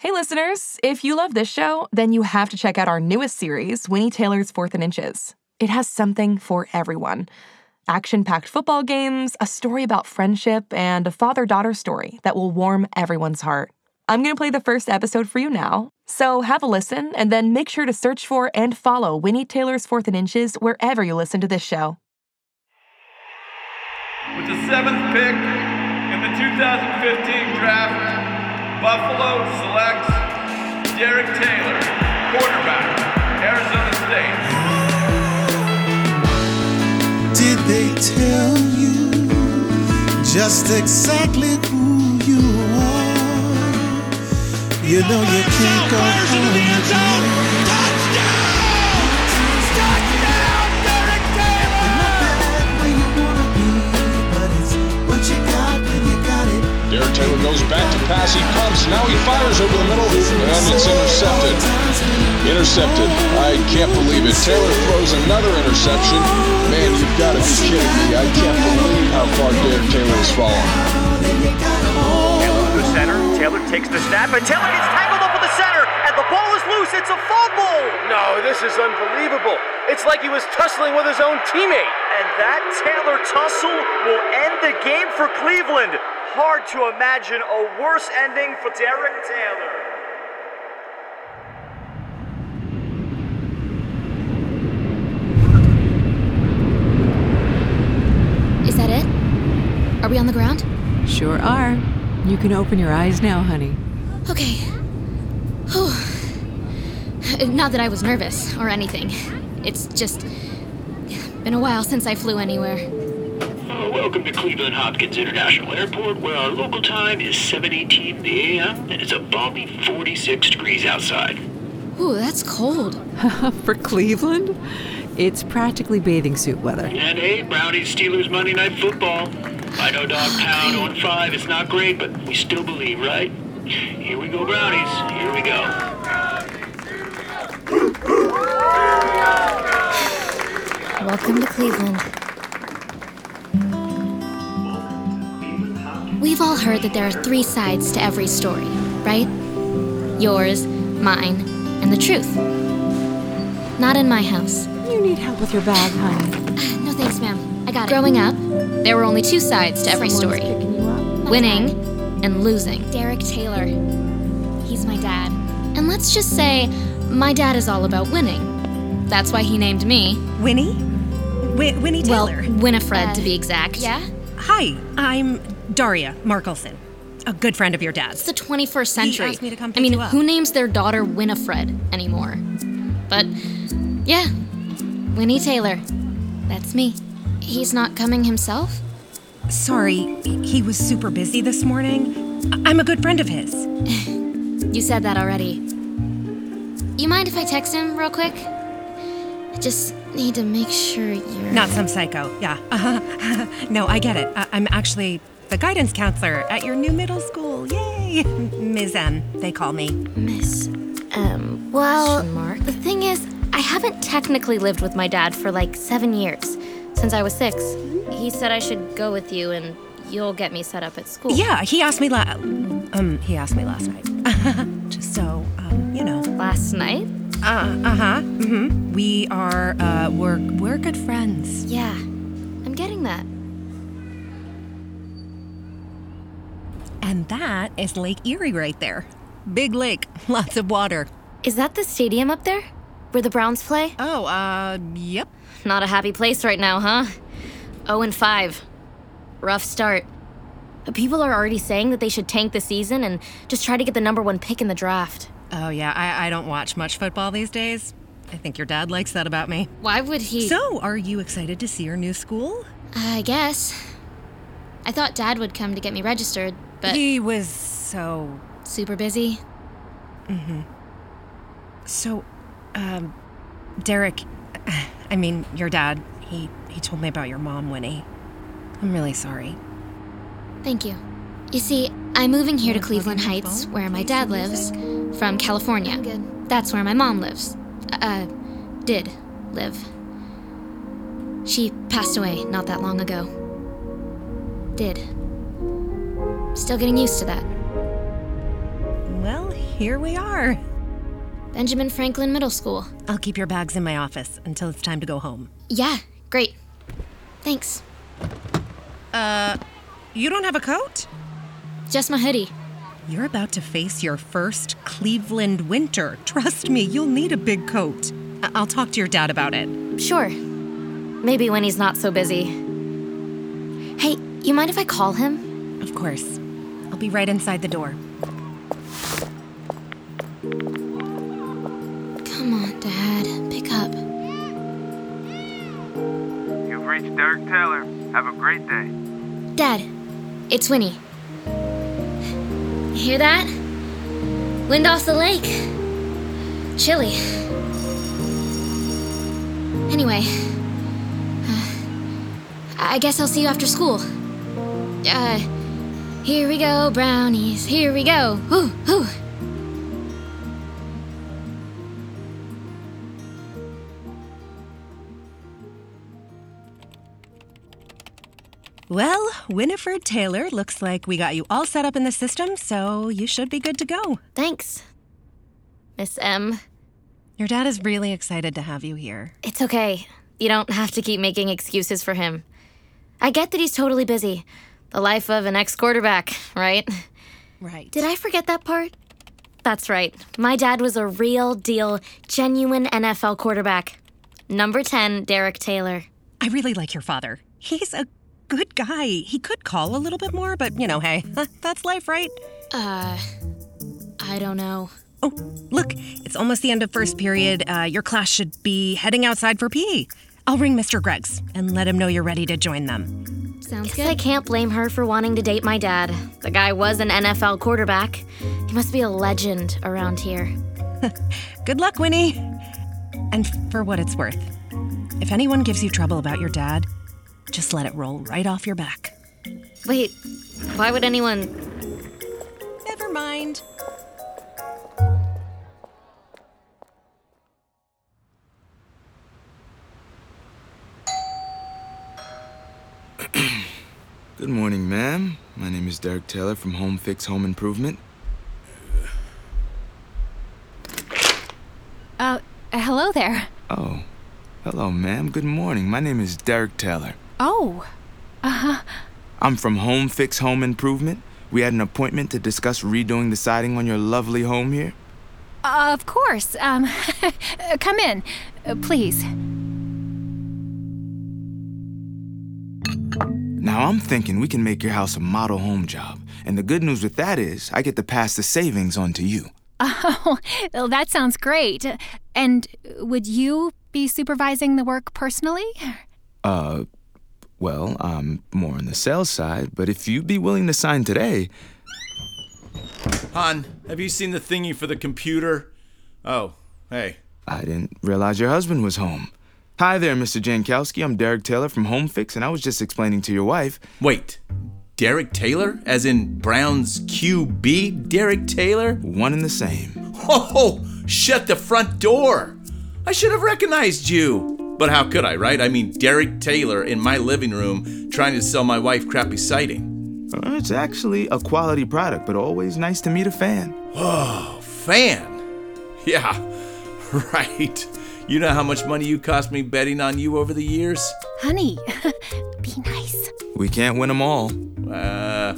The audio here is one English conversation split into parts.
Hey, listeners, if you love this show, then you have to check out our newest series, Winnie Taylor's Fourth and Inches. It has something for everyone action packed football games, a story about friendship, and a father daughter story that will warm everyone's heart. I'm going to play the first episode for you now. So have a listen and then make sure to search for and follow Winnie Taylor's Fourth and Inches wherever you listen to this show. With the seventh pick in the 2015 draft, Buffalo selects Derek Taylor, quarterback, Arizona State. Did they tell you just exactly who you are? You know you can't go home again. It. Taylor goes back to pass. He pumps. Now he fires over the middle, and it's intercepted. Intercepted. I can't believe it. Taylor throws another interception. Man, you've got to be kidding me. I can't believe how far Derek Taylor has fallen. Taylor to center. Taylor takes the snap, and Taylor gets tangled up with the center, and the ball is loose. It's a fumble. No, this is unbelievable. It's like he was tussling with his own teammate. And that Taylor tussle will end the game for Cleveland. Hard to imagine a worse ending for Derek Taylor. Is that it? Are we on the ground? Sure are. You can open your eyes now, honey. Okay. Whew. Not that I was nervous or anything. It's just been a while since I flew anywhere. Welcome to Cleveland Hopkins International Airport, where our local time is 7:18 in the a.m. and it's a balmy 46 degrees outside. Ooh, that's cold. For Cleveland, it's practically bathing suit weather. And hey, Brownie Steelers Monday Night Football. I know Dog Pound on five. It's not great, but we still believe, right? Here we go, Brownies. Here we go. Welcome to Cleveland. We've all heard that there are three sides to every story, right? Yours, mine, and the truth. Not in my house. You need help with your bag, honey. No thanks, ma'am. I got it. Growing up, there were only two sides to every Someone's story picking you up. winning and losing. Derek Taylor. He's my dad. And let's just say, my dad is all about winning. That's why he named me. Winnie? Wi- Winnie Taylor. Well, Winifred, Uh, to be exact. Yeah? Hi, I'm Daria Markelson, a good friend of your dad's. It's the 21st century. He asked me to come I pick mean, you up. who names their daughter Winifred anymore? But, yeah, Winnie Taylor. That's me. He's not coming himself? Sorry, he was super busy this morning. I- I'm a good friend of his. You said that already. You mind if I text him real quick? I just need to make sure you're. Not some psycho, yeah. Uh-huh. no, I get it. I- I'm actually the guidance counselor at your new middle school. Yay! Ms. M, they call me. Miss Um, well, the thing is, I haven't technically lived with my dad for like seven years, since I was six. He said I should go with you and you'll get me set up at school. Yeah, he asked me la- um he asked me last night. Just so um, you know. Last night? Uh uh-huh. Mm-hmm. We are uh we're we're good friends. Yeah, I'm getting that. And that is Lake Erie right there. Big lake, lots of water. Is that the stadium up there? Where the Browns play? Oh, uh, yep. Not a happy place right now, huh? 0 and 5. Rough start. People are already saying that they should tank the season and just try to get the number one pick in the draft. Oh yeah, I, I don't watch much football these days. I think your dad likes that about me. Why would he? So, are you excited to see your new school? I guess. I thought Dad would come to get me registered, but He was so. super busy. Mm-hmm. So, um, Derek, I mean, your dad, he, he told me about your mom, Winnie. I'm really sorry. Thank you. You see, I'm moving here to Cleveland Heights, where my dad lives, from California. That's where my mom lives. Uh, did live. She passed away not that long ago. Did. Still getting used to that. Well, here we are. Benjamin Franklin Middle School. I'll keep your bags in my office until it's time to go home. Yeah, great. Thanks. Uh, you don't have a coat? Just my hoodie. You're about to face your first Cleveland winter. Trust me, you'll need a big coat. I- I'll talk to your dad about it. Sure. Maybe when he's not so busy. Hey, you mind if I call him? Of course. I'll be right inside the door. Come on, Dad. Pick up. You've reached Derek Taylor. Have a great day. Dad, it's Winnie. Hear that? Wind off the lake. Chilly. Anyway, uh, I guess I'll see you after school. Uh, here we go, brownies. Here we go. Well, Winifred Taylor, looks like we got you all set up in the system, so you should be good to go. Thanks, Miss M. Your dad is really excited to have you here. It's okay. You don't have to keep making excuses for him. I get that he's totally busy. The life of an ex quarterback, right? Right. Did I forget that part? That's right. My dad was a real deal, genuine NFL quarterback. Number 10, Derek Taylor. I really like your father. He's a good guy. He could call a little bit more, but you know, hey, that's life, right? Uh, I don't know. Oh, look, it's almost the end of first period. Uh, your class should be heading outside for PE. I'll ring Mr. Greggs and let him know you're ready to join them. Sounds good. I can't blame her for wanting to date my dad. The guy was an NFL quarterback. He must be a legend around here. Good luck, Winnie. And for what it's worth, if anyone gives you trouble about your dad, just let it roll right off your back. Wait, why would anyone. Never mind. Good morning, ma'am. My name is Derek Taylor from Home Fix Home Improvement. Uh, hello there. Oh, hello, ma'am. Good morning. My name is Derek Taylor. Oh. Uh huh. I'm from Home Fix Home Improvement. We had an appointment to discuss redoing the siding on your lovely home here. Uh, of course. Um, come in, uh, please. Now, I'm thinking we can make your house a model home job. And the good news with that is, I get to pass the savings on to you. Oh, well, that sounds great. And would you be supervising the work personally? Uh, well, I'm more on the sales side, but if you'd be willing to sign today. Hon, have you seen the thingy for the computer? Oh, hey. I didn't realize your husband was home. Hi there, Mr. Jankowski. I'm Derek Taylor from Home Fix, and I was just explaining to your wife. Wait, Derek Taylor? As in Brown's QB? Derek Taylor? One and the same. Oh, shut the front door! I should have recognized you. But how could I, right? I mean, Derek Taylor in my living room trying to sell my wife crappy siding. It's actually a quality product, but always nice to meet a fan. Oh, fan? Yeah, right. You know how much money you cost me betting on you over the years? Honey, be nice. We can't win them all. Uh,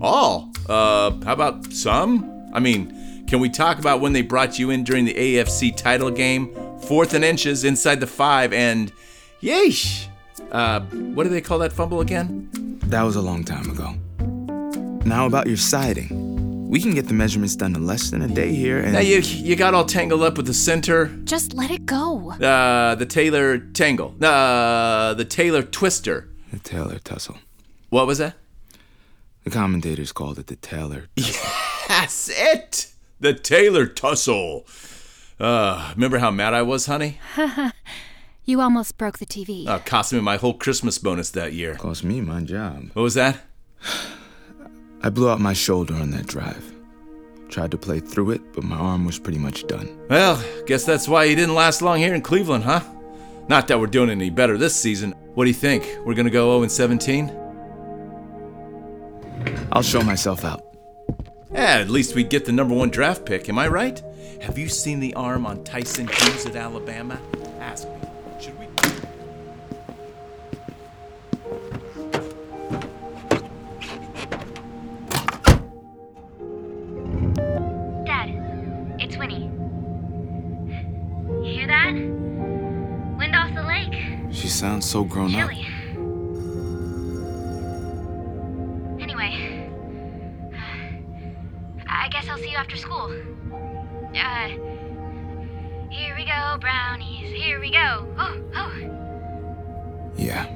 all? Uh, how about some? I mean, can we talk about when they brought you in during the AFC title game? Fourth and inches inside the five, and yeesh! Uh, what do they call that fumble again? That was a long time ago. Now about your siding. We can get the measurements done in less than a day here, and Now you you got all tangled up with the center, Just let it go. uh, the Taylor tangle, uh, the Taylor twister. the Taylor tussle. What was that? The commentators called it the Taylor. That's it. The Taylor tussle. Uh, remember how mad I was, honey? you almost broke the TV. Uh, cost me my whole Christmas bonus that year. Cost me my job. What was that? I blew out my shoulder on that drive. Tried to play through it, but my arm was pretty much done. Well, guess that's why you didn't last long here in Cleveland, huh? Not that we're doing any better this season. What do you think? We're gonna go 0 17? I'll show myself out. Yeah, at least we get the number one draft pick, am I right? Have you seen the arm on Tyson Hughes at Alabama? Ask me. Sounds so grown up. Chilly. Anyway, I guess I'll see you after school. Uh, here we go, brownies. Here we go. Oh, oh. Yeah.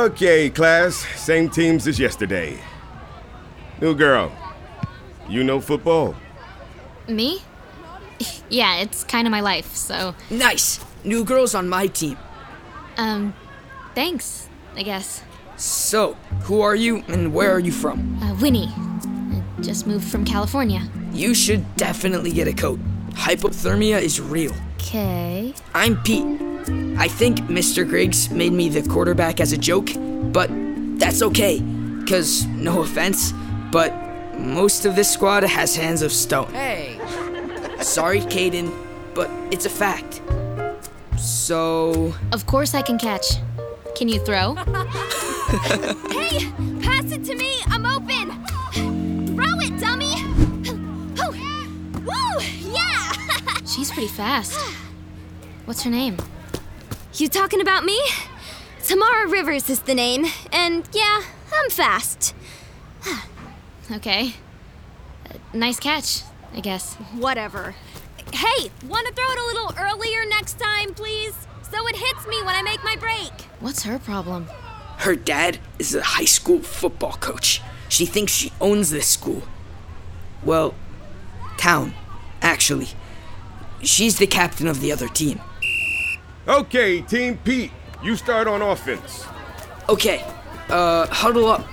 Okay, class. Same teams as yesterday. New girl, you know football? Me? Yeah, it's kind of my life, so. Nice. New girls on my team. Um, thanks, I guess. So, who are you and where are you from? Uh, Winnie. I just moved from California. You should definitely get a coat. Hypothermia is real. Okay. I'm Pete. I think Mr. Griggs made me the quarterback as a joke, but that's okay. Cause, no offense, but most of this squad has hands of stone. Hey! Sorry, Caden, but it's a fact. So. Of course I can catch. Can you throw? hey! Pass it to me! I'm open! Throw it, dummy! Oh. Woo! Yeah! She's pretty fast. What's her name? You talking about me? Tamara Rivers is the name, and yeah, I'm fast. Okay. Uh, nice catch, I guess. Whatever. Hey, want to throw it a little earlier next time, please? So it hits me when I make my break. What's her problem? Her dad is a high school football coach. She thinks she owns this school. Well, town, actually. She's the captain of the other team. Okay, Team Pete, you start on offense. Okay, uh, huddle up.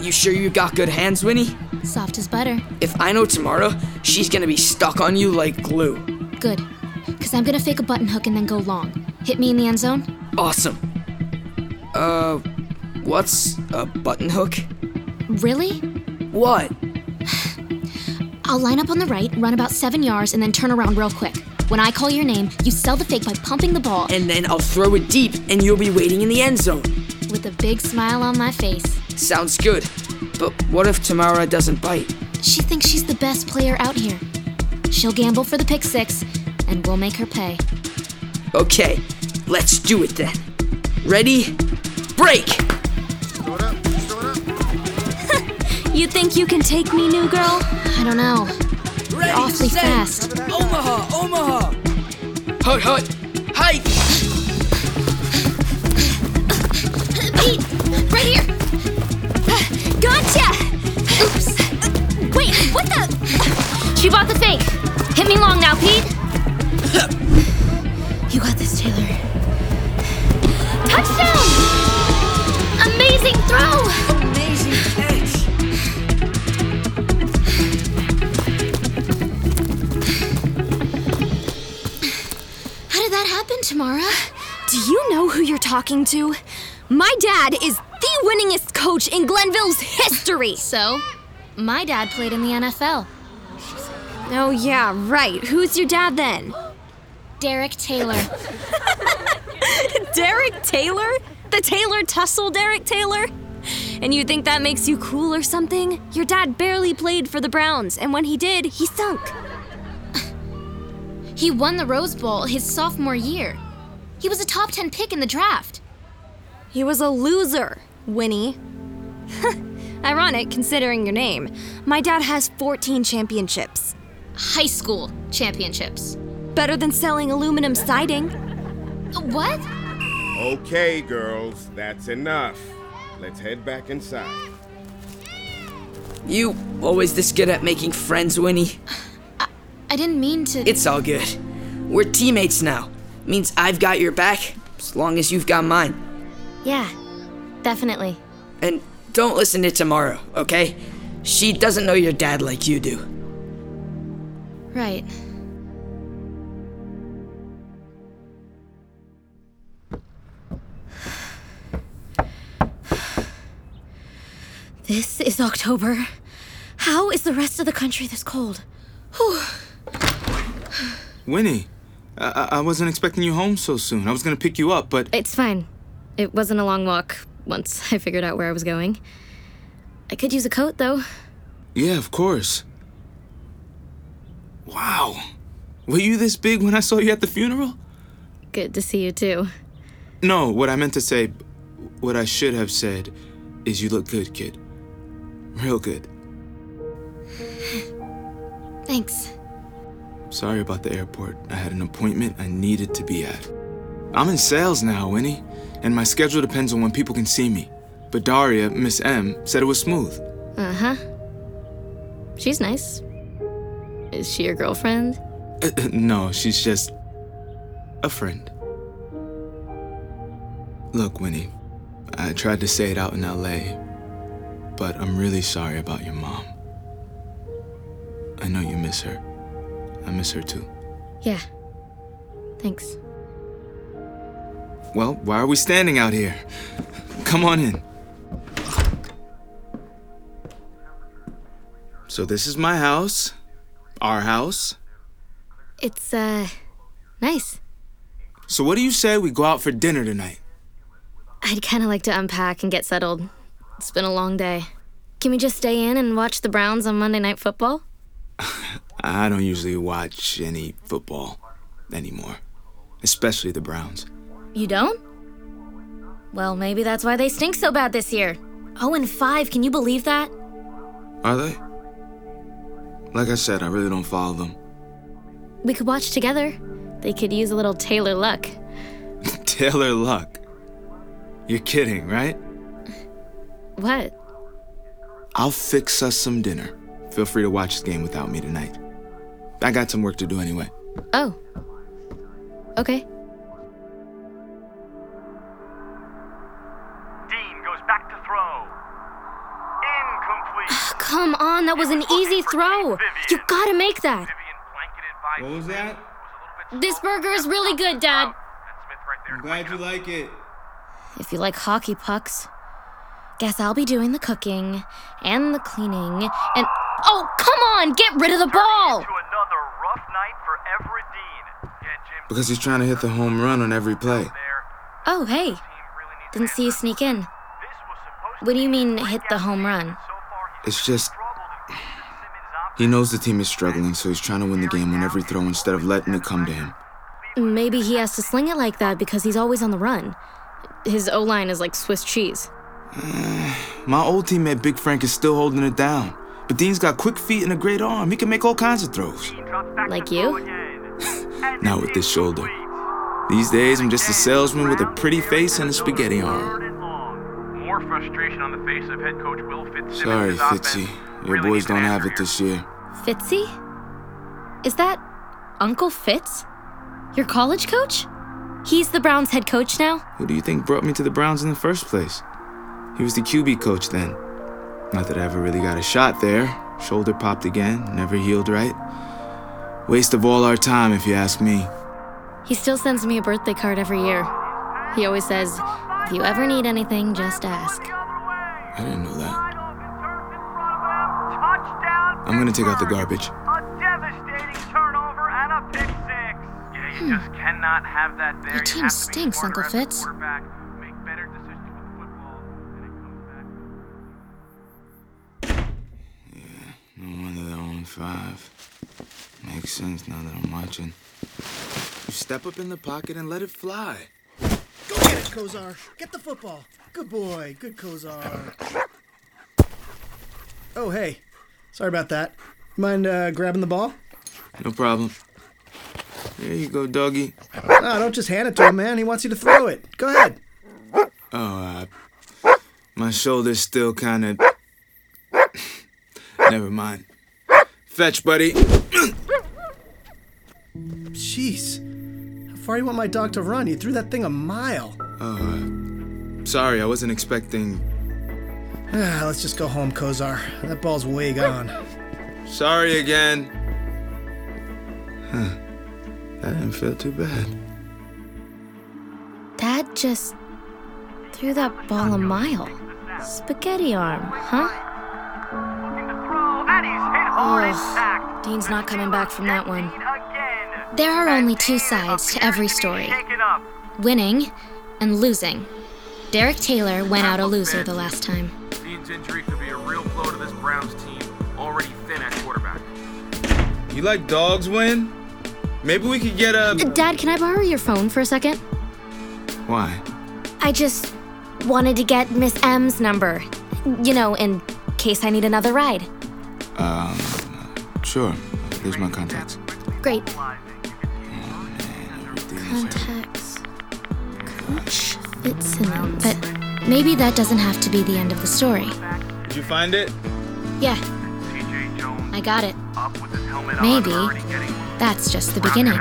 You sure you got good hands, Winnie? Soft as butter. If I know Tamara, she's gonna be stuck on you like glue. Good. Because I'm going to fake a button hook and then go long. Hit me in the end zone? Awesome. Uh, what's a button hook? Really? What? I'll line up on the right, run about seven yards, and then turn around real quick. When I call your name, you sell the fake by pumping the ball. And then I'll throw it deep, and you'll be waiting in the end zone. With a big smile on my face. Sounds good. But what if Tamara doesn't bite? She thinks she's the best player out here. She'll gamble for the pick six, and we'll make her pay. Okay, let's do it then. Ready? Break! You think you can take me, new girl? I don't know. Ready, You're awfully set. fast. Omaha, Omaha! Hut, hut, height! Talking to? My dad is the winningest coach in Glenville's history. So, my dad played in the NFL. Oh, yeah, right. Who's your dad then? Derek Taylor. Derek Taylor? The Taylor Tussle Derek Taylor? And you think that makes you cool or something? Your dad barely played for the Browns, and when he did, he sunk. He won the Rose Bowl his sophomore year. He was a top 10 pick in the draft. He was a loser, Winnie. Ironic considering your name. My dad has 14 championships. High school championships. Better than selling aluminum siding. What? Okay, girls, that's enough. Let's head back inside. You always this good at making friends, Winnie? I didn't mean to. It's all good. We're teammates now. Means I've got your back as long as you've got mine. Yeah, definitely. And don't listen to Tamara, okay? She doesn't know your dad like you do. Right. This is October. How is the rest of the country this cold? Whew. Winnie, I-, I-, wasn't expecting you home so soon. I was gonna pick you up, but It's fine. It wasn't a long walk once I figured out where I was going. I could use a coat, though. yeah, of course. Wow. Were you this big when I saw you at the funeral? Good to see you, too. No, what I meant to say, what I should have said, is you look good, kid. Real good. Thanks. Sorry about the airport. I had an appointment I needed to be at. I'm in sales now, Winnie, and my schedule depends on when people can see me. But Daria, Miss M, said it was smooth. Uh huh. She's nice. Is she your girlfriend? Uh, no, she's just a friend. Look, Winnie, I tried to say it out in LA, but I'm really sorry about your mom. I know you miss her. I miss her too. Yeah. Thanks. Well, why are we standing out here? Come on in. So, this is my house, our house. It's, uh, nice. So, what do you say we go out for dinner tonight? I'd kind of like to unpack and get settled. It's been a long day. Can we just stay in and watch the Browns on Monday Night Football? I don't usually watch any football anymore, especially the Browns. You don't? Well, maybe that's why they stink so bad this year. Oh, and 5, can you believe that? Are they? Like I said, I really don't follow them. We could watch together. They could use a little Taylor luck. Taylor Luck. You're kidding, right? What? I'll fix us some dinner. Feel free to watch the game without me tonight. I got some work to do anyway. Oh. Okay. Dean goes back to throw. Incomplete. Ah, come on, that was an easy throw. You gotta make that. What was that? This burger is really good, Dad. I'm glad you like it. If you like hockey pucks. Guess I'll be doing the cooking and the cleaning and. Oh, come on! Get rid of the ball! Another rough night for Everett Dean. Because he's trying to hit the home run on every play. Oh, hey. Didn't see you sneak in. What do you mean, hit the home run? It's just. He knows the team is struggling, so he's trying to win the game on every throw instead of letting it come to him. Mm, maybe he has to sling it like that because he's always on the run. His O line is like Swiss cheese. My old teammate Big Frank is still holding it down. But Dean's got quick feet and a great arm. He can make all kinds of throws. Like you? Not with this shoulder. These days, I'm just a salesman with a pretty face and a spaghetti arm. More frustration on the face of head coach Will Fitzsimmons. Sorry, His Fitzy. Your boys don't have it this year. Fitzy? Is that Uncle Fitz? Your college coach? He's the Browns head coach now? Who do you think brought me to the Browns in the first place? He was the QB coach then. Not that I ever really got a shot there. Shoulder popped again, never healed right. Waste of all our time, if you ask me. He still sends me a birthday card every year. He always says, if you ever need anything, just ask. I didn't know that. I'm gonna take out the garbage. Devastating turnover and a pick six. You hmm. just cannot have that there. Your team have to be stinks, Uncle as Fitz. quarterback, make better decisions with the football, and it comes back. No wonder they're on five. Sense now that I'm watching. You step up in the pocket and let it fly. Go get it, Kozar. Get the football. Good boy. Good Kozar. Oh, hey. Sorry about that. Mind uh, grabbing the ball? No problem. Here you go, doggy. No, don't just hand it to him, man. He wants you to throw it. Go ahead. Oh, uh, my shoulder's still kind of. Never mind. Fetch, buddy. Jeez. How far you want my dog to run? You threw that thing a mile. Uh, sorry, I wasn't expecting. Ah, let's just go home, Kozar. That ball's way gone. Sorry again. Huh. That didn't feel too bad. Dad just threw that ball a mile. Spaghetti arm, huh? Oh, Dean's not coming back from that one. There are only two sides to every story winning and losing. Derek Taylor went out a loser the last time. Dean's injury could be a real blow to this Browns team, already thin at quarterback. You like dogs win? Maybe we could get a. Dad, can I borrow your phone for a second? Why? I just wanted to get Miss M's number. You know, in case I need another ride. Um, sure. Here's my contacts. Great. Contacts. Coach Fitzsimmons. But maybe that doesn't have to be the end of the story. Did you find it? Yeah. I got it. Maybe that's just the beginning.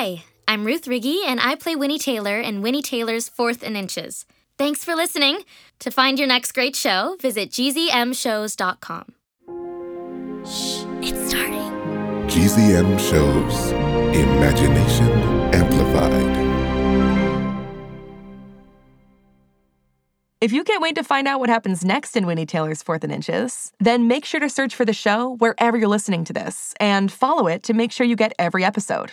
Hi, I'm Ruth Righi, and I play Winnie Taylor in Winnie Taylor's Fourth and Inches. Thanks for listening. To find your next great show, visit gzmshows.com. Shh, it's starting. GZM shows Imagination Amplified. If you can't wait to find out what happens next in Winnie Taylor's Fourth and Inches, then make sure to search for the show wherever you're listening to this and follow it to make sure you get every episode.